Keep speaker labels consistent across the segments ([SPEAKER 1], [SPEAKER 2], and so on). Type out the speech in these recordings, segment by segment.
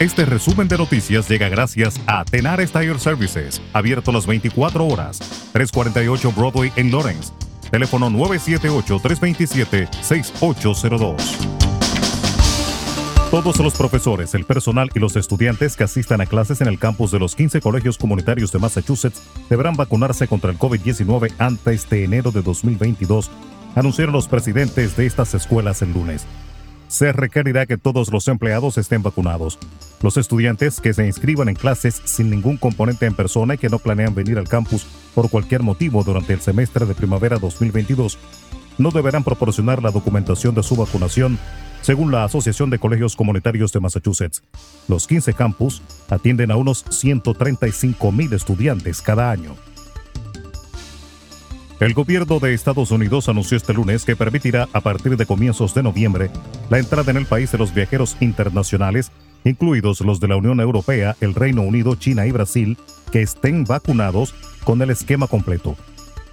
[SPEAKER 1] Este resumen de noticias llega gracias a Tenar Tire Services, abierto las 24 horas, 348 Broadway en Lawrence. Teléfono 978-327-6802. Todos los profesores, el personal y los estudiantes que asistan a clases en el campus de los 15 colegios comunitarios de Massachusetts deberán vacunarse contra el COVID-19 antes de enero de 2022, anunciaron los presidentes de estas escuelas el lunes. Se requerirá que todos los empleados estén vacunados. Los estudiantes que se inscriban en clases sin ningún componente en persona y que no planean venir al campus por cualquier motivo durante el semestre de primavera 2022 no deberán proporcionar la documentación de su vacunación según la Asociación de Colegios Comunitarios de Massachusetts, los 15 campus atienden a unos 135 mil estudiantes cada año. El gobierno de Estados Unidos anunció este lunes que permitirá a partir de comienzos de noviembre la entrada en el país de los viajeros internacionales, incluidos los de la Unión Europea, el Reino Unido, China y Brasil, que estén vacunados con el esquema completo.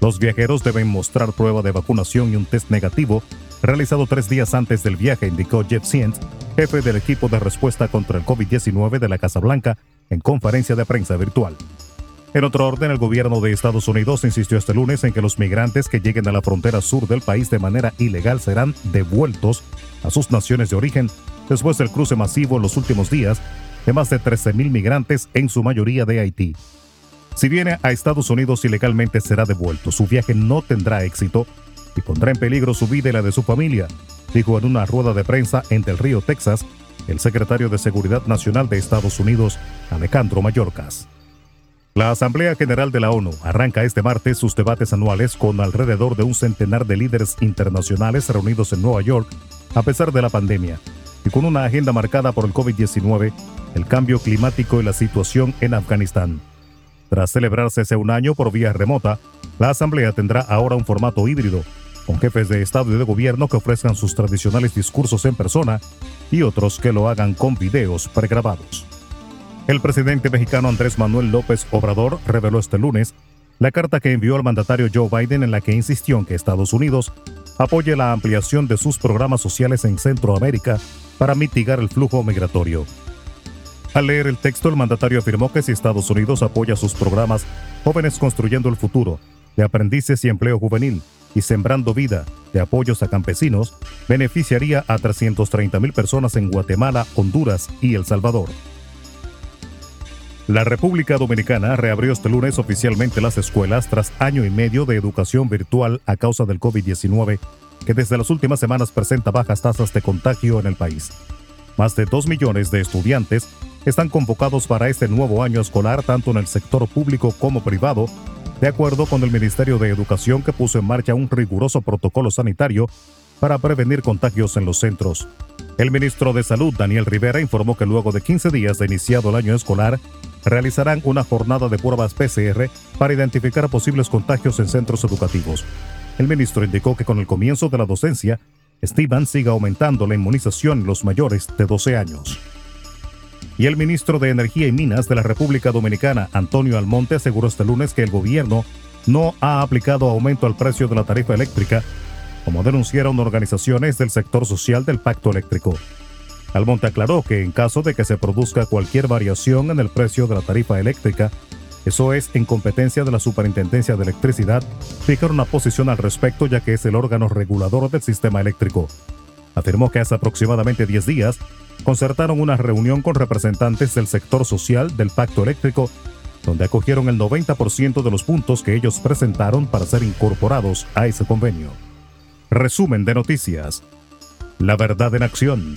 [SPEAKER 1] Los viajeros deben mostrar prueba de vacunación y un test negativo realizado tres días antes del viaje, indicó Jeff Sients, jefe del equipo de respuesta contra el COVID-19 de la Casa Blanca, en conferencia de prensa virtual. En otro orden, el gobierno de Estados Unidos insistió este lunes en que los migrantes que lleguen a la frontera sur del país de manera ilegal serán devueltos a sus naciones de origen después del cruce masivo en los últimos días de más de 13.000 migrantes, en su mayoría de Haití. Si viene a Estados Unidos ilegalmente será devuelto. Su viaje no tendrá éxito y pondrá en peligro su vida y la de su familia, dijo en una rueda de prensa en Del Río, Texas, el secretario de Seguridad Nacional de Estados Unidos, Alejandro Mayorkas. La Asamblea General de la ONU arranca este martes sus debates anuales con alrededor de un centenar de líderes internacionales reunidos en Nueva York a pesar de la pandemia y con una agenda marcada por el COVID-19, el cambio climático y la situación en Afganistán. Tras celebrarse hace un año por vía remota, la Asamblea tendrá ahora un formato híbrido con jefes de Estado y de Gobierno que ofrezcan sus tradicionales discursos en persona y otros que lo hagan con videos pregrabados. El presidente mexicano Andrés Manuel López Obrador reveló este lunes la carta que envió al mandatario Joe Biden en la que insistió en que Estados Unidos apoye la ampliación de sus programas sociales en Centroamérica para mitigar el flujo migratorio. Al leer el texto, el mandatario afirmó que si Estados Unidos apoya sus programas Jóvenes Construyendo el Futuro, de aprendices y empleo juvenil, y Sembrando Vida, de apoyos a campesinos, beneficiaría a 330.000 personas en Guatemala, Honduras y El Salvador. La República Dominicana reabrió este lunes oficialmente las escuelas tras año y medio de educación virtual a causa del COVID-19, que desde las últimas semanas presenta bajas tasas de contagio en el país. Más de 2 millones de estudiantes están convocados para este nuevo año escolar tanto en el sector público como privado, de acuerdo con el Ministerio de Educación que puso en marcha un riguroso protocolo sanitario para prevenir contagios en los centros. El ministro de Salud, Daniel Rivera, informó que luego de 15 días de iniciado el año escolar, realizarán una jornada de pruebas PCR para identificar posibles contagios en centros educativos. El ministro indicó que con el comienzo de la docencia, estiman siga aumentando la inmunización en los mayores de 12 años. Y el ministro de Energía y Minas de la República Dominicana, Antonio Almonte, aseguró este lunes que el gobierno no ha aplicado aumento al precio de la tarifa eléctrica, como denunciaron organizaciones del sector social del pacto eléctrico. Almonte aclaró que en caso de que se produzca cualquier variación en el precio de la tarifa eléctrica, eso es en competencia de la Superintendencia de Electricidad fijar una posición al respecto ya que es el órgano regulador del sistema eléctrico. Afirmó que hace aproximadamente 10 días concertaron una reunión con representantes del sector social del pacto eléctrico, donde acogieron el 90% de los puntos que ellos presentaron para ser incorporados a ese convenio. Resumen de noticias. La verdad en acción.